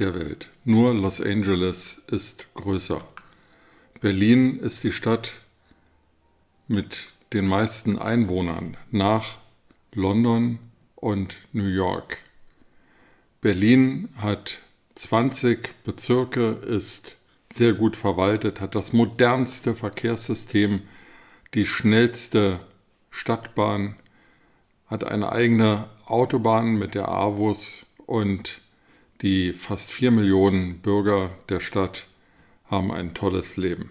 der Welt. Nur Los Angeles ist größer. Berlin ist die Stadt mit den meisten Einwohnern nach London und New York. Berlin hat 20 Bezirke, ist sehr gut verwaltet, hat das modernste Verkehrssystem, die schnellste Stadtbahn, hat eine eigene Autobahn mit der AWUS und die fast vier Millionen Bürger der Stadt haben ein tolles Leben.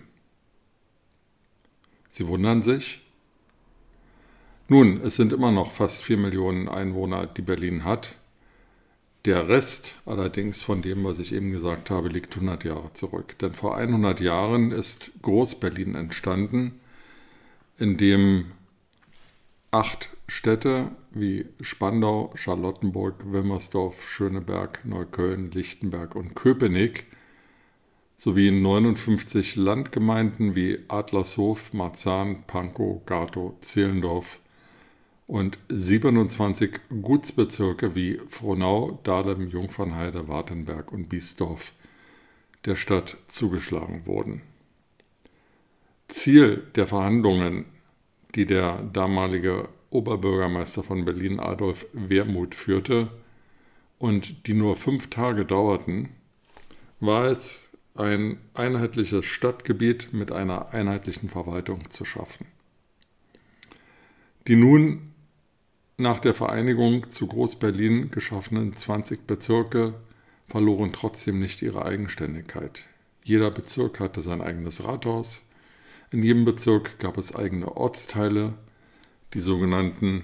Sie wundern sich? Nun, es sind immer noch fast vier Millionen Einwohner, die Berlin hat. Der Rest allerdings von dem, was ich eben gesagt habe, liegt 100 Jahre zurück. Denn vor 100 Jahren ist Groß-Berlin entstanden, in dem acht Städte wie Spandau, Charlottenburg, Wimmersdorf, Schöneberg, Neukölln, Lichtenberg und Köpenick sowie 59 Landgemeinden wie Adlershof, Marzahn, Pankow, Gatow, Zehlendorf und 27 Gutsbezirke wie Frohnau, Dahlem, Jungfernheide, Wartenberg und Biesdorf der Stadt zugeschlagen wurden. Ziel der Verhandlungen, die der damalige Oberbürgermeister von Berlin Adolf Wermuth führte und die nur fünf Tage dauerten, war es, ein einheitliches Stadtgebiet mit einer einheitlichen Verwaltung zu schaffen. Die nun nach der Vereinigung zu Groß-Berlin geschaffenen 20 Bezirke verloren trotzdem nicht ihre Eigenständigkeit. Jeder Bezirk hatte sein eigenes Rathaus, in jedem Bezirk gab es eigene Ortsteile, die sogenannten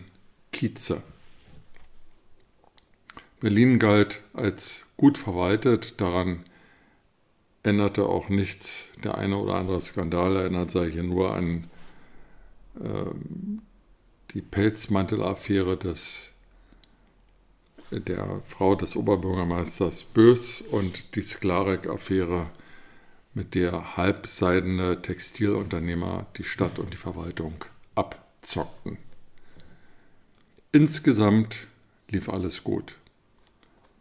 Kieze. Berlin galt als gut verwaltet, daran änderte auch nichts. Der eine oder andere Skandal erinnert sich hier nur an äh, die Pelzmantelaffäre des, der Frau des Oberbürgermeisters Bös und die Sklarek-Affäre, mit der halbseidene Textilunternehmer die Stadt und die Verwaltung ab zockten. Insgesamt lief alles gut.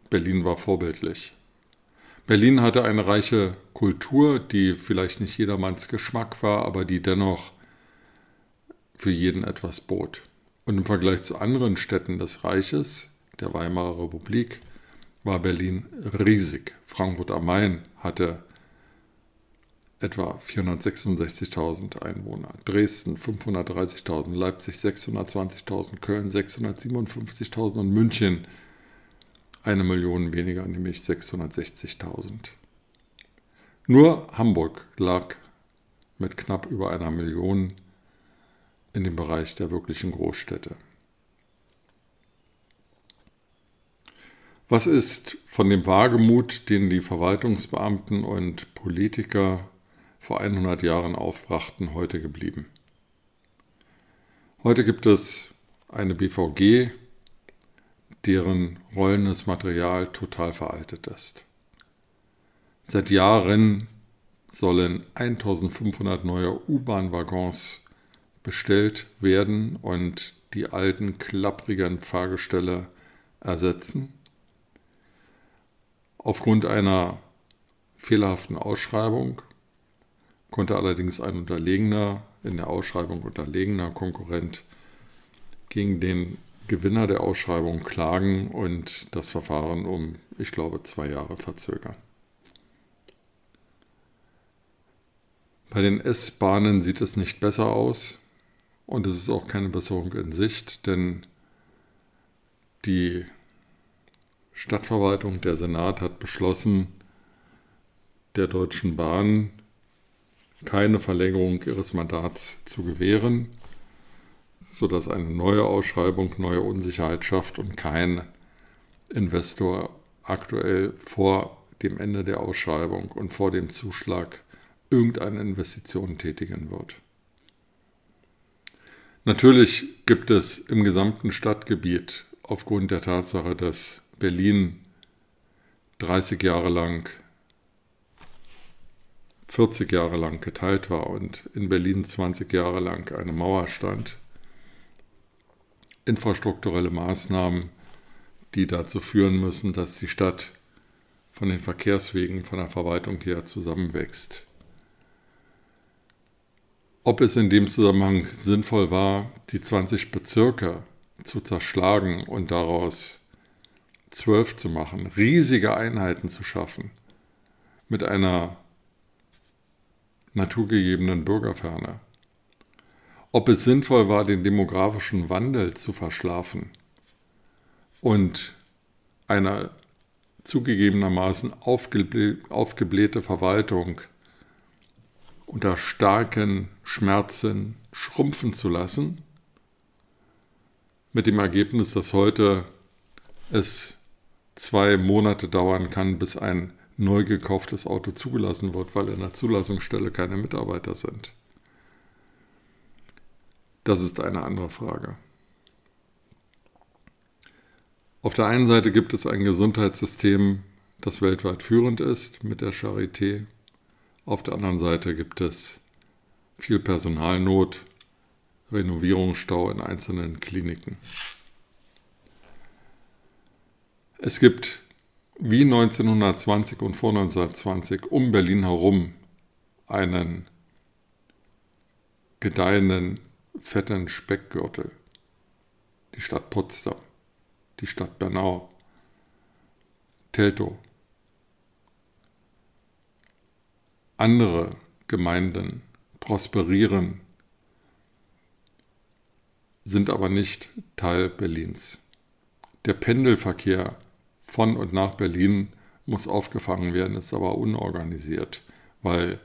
Berlin war vorbildlich. Berlin hatte eine reiche Kultur, die vielleicht nicht jedermanns Geschmack war, aber die dennoch für jeden etwas bot. Und im Vergleich zu anderen Städten des Reiches, der Weimarer Republik, war Berlin riesig. Frankfurt am Main hatte etwa 466.000 Einwohner, Dresden 530.000, Leipzig 620.000, Köln 657.000 und München eine Million weniger, nämlich 660.000. Nur Hamburg lag mit knapp über einer Million in dem Bereich der wirklichen Großstädte. Was ist von dem Wagemut, den die Verwaltungsbeamten und Politiker vor 100 Jahren aufbrachten, heute geblieben. Heute gibt es eine BVG, deren rollendes Material total veraltet ist. Seit Jahren sollen 1500 neue U-Bahn-Waggons bestellt werden und die alten klapprigen Fahrgestelle ersetzen. Aufgrund einer fehlerhaften Ausschreibung konnte allerdings ein unterlegener, in der Ausschreibung unterlegener Konkurrent gegen den Gewinner der Ausschreibung klagen und das Verfahren um, ich glaube, zwei Jahre verzögern. Bei den S-Bahnen sieht es nicht besser aus und es ist auch keine Besserung in Sicht, denn die Stadtverwaltung, der Senat hat beschlossen, der Deutschen Bahn keine Verlängerung ihres Mandats zu gewähren, sodass eine neue Ausschreibung neue Unsicherheit schafft und kein Investor aktuell vor dem Ende der Ausschreibung und vor dem Zuschlag irgendeine Investition tätigen wird. Natürlich gibt es im gesamten Stadtgebiet aufgrund der Tatsache, dass Berlin 30 Jahre lang, 40 Jahre lang geteilt war und in Berlin 20 Jahre lang eine Mauer stand, infrastrukturelle Maßnahmen, die dazu führen müssen, dass die Stadt von den Verkehrswegen, von der Verwaltung her zusammenwächst. Ob es in dem Zusammenhang sinnvoll war, die 20 Bezirke zu zerschlagen und daraus zwölf zu machen, riesige Einheiten zu schaffen, mit einer naturgegebenen Bürgerferne. Ob es sinnvoll war, den demografischen Wandel zu verschlafen und eine zugegebenermaßen aufgeblähte Verwaltung unter starken Schmerzen schrumpfen zu lassen, mit dem Ergebnis, dass heute es zwei Monate dauern kann, bis ein neu gekauftes Auto zugelassen wird, weil in der Zulassungsstelle keine Mitarbeiter sind. Das ist eine andere Frage. Auf der einen Seite gibt es ein Gesundheitssystem, das weltweit führend ist mit der Charité. Auf der anderen Seite gibt es viel Personalnot, Renovierungsstau in einzelnen Kliniken. Es gibt wie 1920 und vor 1920 um Berlin herum einen gedeihenden, fetten Speckgürtel. Die Stadt Potsdam, die Stadt Bernau, Teltow. Andere Gemeinden prosperieren, sind aber nicht Teil Berlins. Der Pendelverkehr von und nach Berlin muss aufgefangen werden, ist aber unorganisiert, weil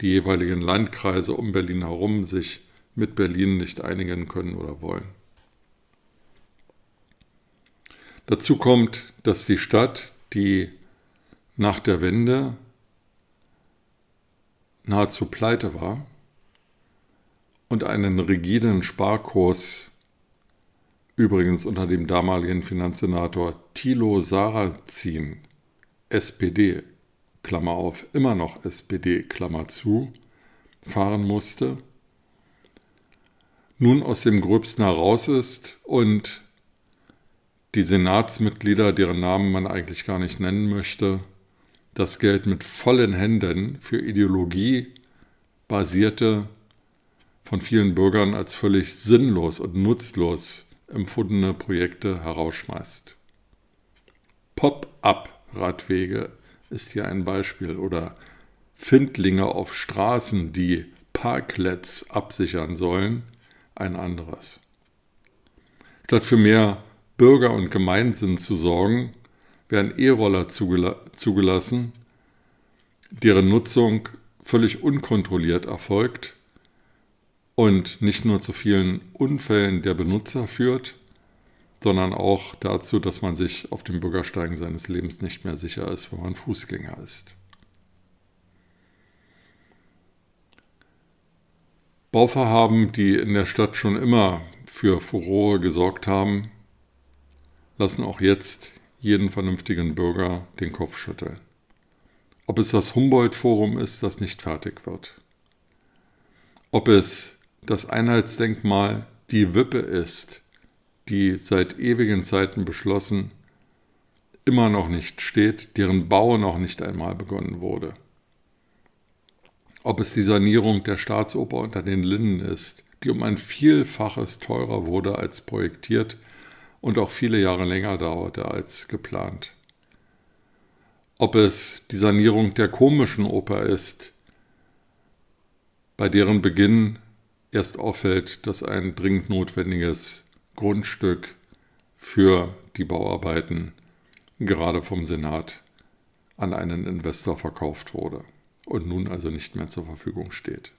die jeweiligen Landkreise um Berlin herum sich mit Berlin nicht einigen können oder wollen. Dazu kommt, dass die Stadt, die nach der Wende nahezu pleite war und einen rigiden Sparkurs übrigens unter dem damaligen Finanzsenator Thilo Sarrazin, SPD, Klammer auf, immer noch SPD, Klammer zu, fahren musste, nun aus dem Gröbsten heraus ist und die Senatsmitglieder, deren Namen man eigentlich gar nicht nennen möchte, das Geld mit vollen Händen für Ideologie basierte, von vielen Bürgern als völlig sinnlos und nutzlos empfundene Projekte herausschmeißt. Pop-up-Radwege ist hier ein Beispiel oder Findlinge auf Straßen, die Parklets absichern sollen, ein anderes. Statt für mehr Bürger- und Gemeinsinn zu sorgen, werden E-Roller zugelassen, deren Nutzung völlig unkontrolliert erfolgt und nicht nur zu vielen Unfällen der Benutzer führt, sondern auch dazu, dass man sich auf dem Bürgersteigen seines Lebens nicht mehr sicher ist, wenn man Fußgänger ist. Bauvorhaben, die in der Stadt schon immer für Furore gesorgt haben, lassen auch jetzt jeden vernünftigen Bürger den Kopf schütteln. Ob es das Humboldt-Forum ist, das nicht fertig wird. Ob es das Einheitsdenkmal die Wippe ist, die seit ewigen Zeiten beschlossen immer noch nicht steht, deren Bau noch nicht einmal begonnen wurde. Ob es die Sanierung der Staatsoper unter den Linden ist, die um ein Vielfaches teurer wurde als projektiert und auch viele Jahre länger dauerte als geplant. Ob es die Sanierung der komischen Oper ist, bei deren Beginn erst auffällt, dass ein dringend notwendiges Grundstück für die Bauarbeiten gerade vom Senat an einen Investor verkauft wurde und nun also nicht mehr zur Verfügung steht.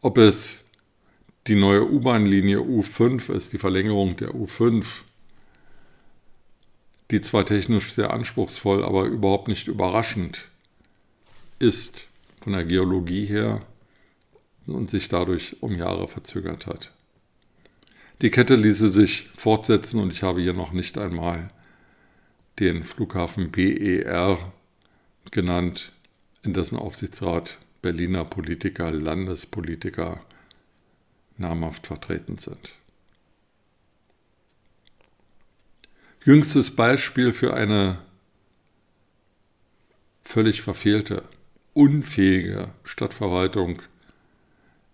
Ob es die neue U-Bahn-Linie U5 ist, die Verlängerung der U5, die zwar technisch sehr anspruchsvoll, aber überhaupt nicht überraschend ist von der Geologie her und sich dadurch um Jahre verzögert hat. Die Kette ließe sich fortsetzen und ich habe hier noch nicht einmal den Flughafen BER genannt, in dessen Aufsichtsrat Berliner Politiker, Landespolitiker namhaft vertreten sind. Jüngstes Beispiel für eine völlig verfehlte, unfähige Stadtverwaltung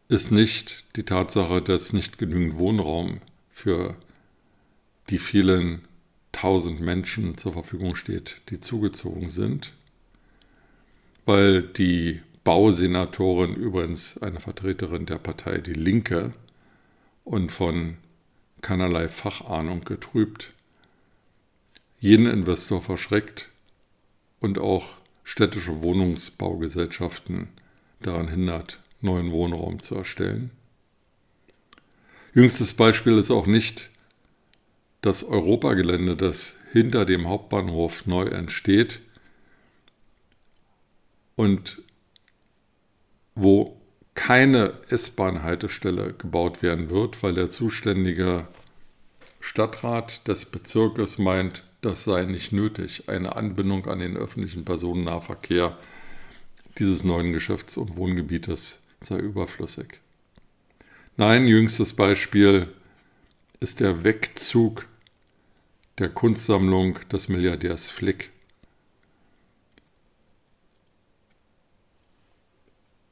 ist nicht die Tatsache, dass nicht genügend Wohnraum für die vielen tausend Menschen zur Verfügung steht, die zugezogen sind, weil die Bausenatorin, übrigens eine Vertreterin der Partei Die Linke und von keinerlei Fachahnung getrübt, jeden Investor verschreckt und auch städtische Wohnungsbaugesellschaften daran hindert, neuen Wohnraum zu erstellen. Jüngstes Beispiel ist auch nicht das Europagelände, das hinter dem Hauptbahnhof neu entsteht und wo keine S-Bahn-Haltestelle gebaut werden wird, weil der zuständige Stadtrat des Bezirkes meint, das sei nicht nötig. Eine Anbindung an den öffentlichen Personennahverkehr dieses neuen Geschäfts- und Wohngebietes sei überflüssig. Nein, jüngstes Beispiel ist der Wegzug der Kunstsammlung des Milliardärs Flick.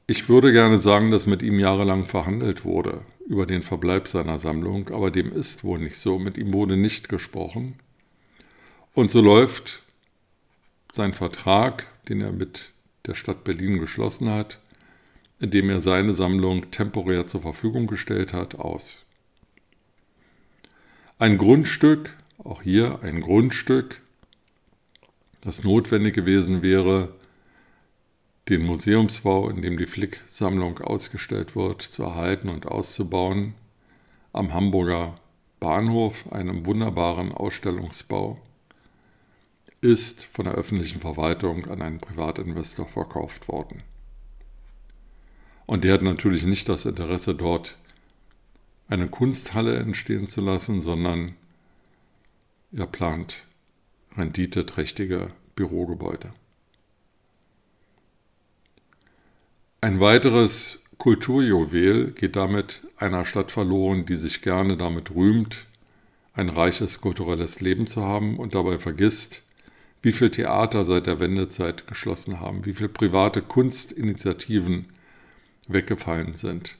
Ich würde gerne sagen, dass mit ihm jahrelang verhandelt wurde über den Verbleib seiner Sammlung, aber dem ist wohl nicht so. Mit ihm wurde nicht gesprochen. Und so läuft sein Vertrag, den er mit der Stadt Berlin geschlossen hat, indem er seine Sammlung temporär zur Verfügung gestellt hat, aus. Ein Grundstück, auch hier ein Grundstück, das notwendig gewesen wäre, den Museumsbau, in dem die Flick-Sammlung ausgestellt wird, zu erhalten und auszubauen, am Hamburger Bahnhof, einem wunderbaren Ausstellungsbau ist von der öffentlichen Verwaltung an einen Privatinvestor verkauft worden. Und der hat natürlich nicht das Interesse, dort eine Kunsthalle entstehen zu lassen, sondern er plant renditeträchtige Bürogebäude. Ein weiteres Kulturjuwel geht damit einer Stadt verloren, die sich gerne damit rühmt, ein reiches kulturelles Leben zu haben und dabei vergisst, wie viele Theater seit der Wendezeit geschlossen haben, wie viele private Kunstinitiativen weggefallen sind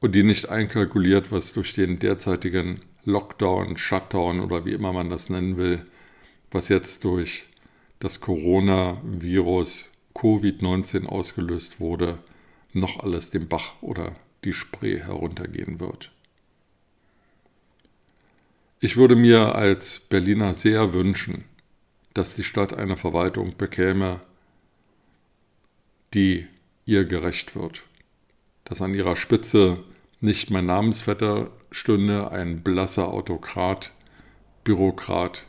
und die nicht einkalkuliert, was durch den derzeitigen Lockdown, Shutdown oder wie immer man das nennen will, was jetzt durch das Coronavirus Covid-19 ausgelöst wurde, noch alles dem Bach oder die Spree heruntergehen wird. Ich würde mir als Berliner sehr wünschen, dass die Stadt eine Verwaltung bekäme, die ihr gerecht wird. Dass an ihrer Spitze nicht mein Namensvetter stünde, ein blasser Autokrat, Bürokrat,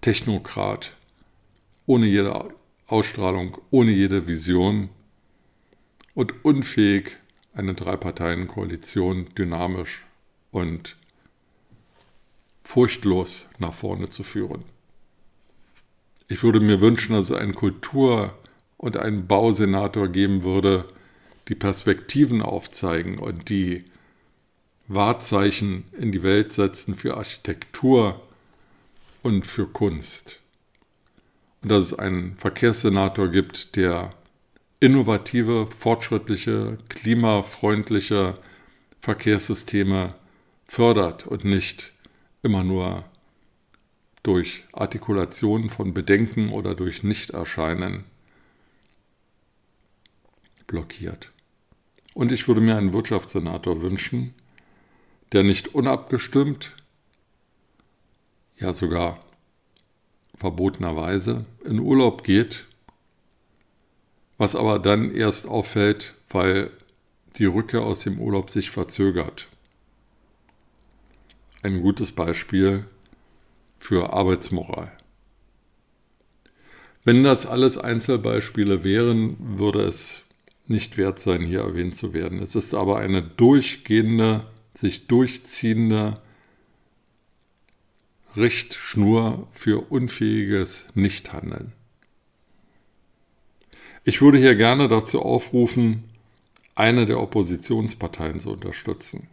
Technokrat, ohne jede Ausstrahlung, ohne jede Vision und unfähig, eine Drei-Parteien-Koalition dynamisch und furchtlos nach vorne zu führen. Ich würde mir wünschen, dass es einen Kultur- und einen Bausenator geben würde, die Perspektiven aufzeigen und die Wahrzeichen in die Welt setzen für Architektur und für Kunst. Und dass es einen Verkehrssenator gibt, der innovative, fortschrittliche, klimafreundliche Verkehrssysteme fördert und nicht immer nur durch Artikulation von Bedenken oder durch Nichterscheinen blockiert. Und ich würde mir einen Wirtschaftssenator wünschen, der nicht unabgestimmt, ja sogar verbotenerweise in Urlaub geht, was aber dann erst auffällt, weil die Rückkehr aus dem Urlaub sich verzögert. Ein gutes Beispiel für Arbeitsmoral. Wenn das alles Einzelbeispiele wären, würde es nicht wert sein, hier erwähnt zu werden. Es ist aber eine durchgehende, sich durchziehende Richtschnur für unfähiges Nichthandeln. Ich würde hier gerne dazu aufrufen, eine der Oppositionsparteien zu unterstützen,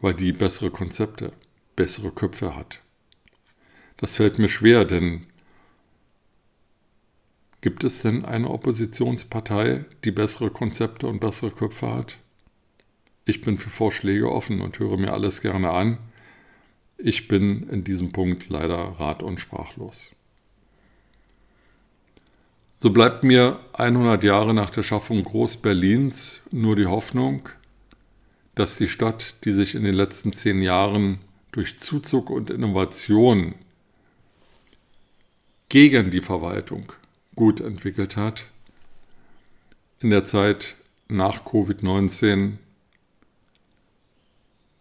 weil die bessere Konzepte, bessere Köpfe hat. Das fällt mir schwer, denn gibt es denn eine Oppositionspartei, die bessere Konzepte und bessere Köpfe hat? Ich bin für Vorschläge offen und höre mir alles gerne an. Ich bin in diesem Punkt leider rat- und sprachlos. So bleibt mir 100 Jahre nach der Schaffung Groß-Berlins nur die Hoffnung, dass die Stadt, die sich in den letzten zehn Jahren durch Zuzug und Innovation gegen die Verwaltung gut entwickelt hat, in der Zeit nach Covid-19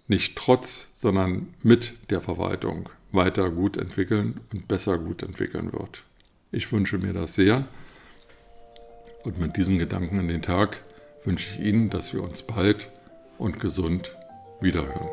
nicht trotz, sondern mit der Verwaltung weiter gut entwickeln und besser gut entwickeln wird. Ich wünsche mir das sehr. Und mit diesen Gedanken in den Tag wünsche ich Ihnen, dass wir uns bald und gesund wiederhören.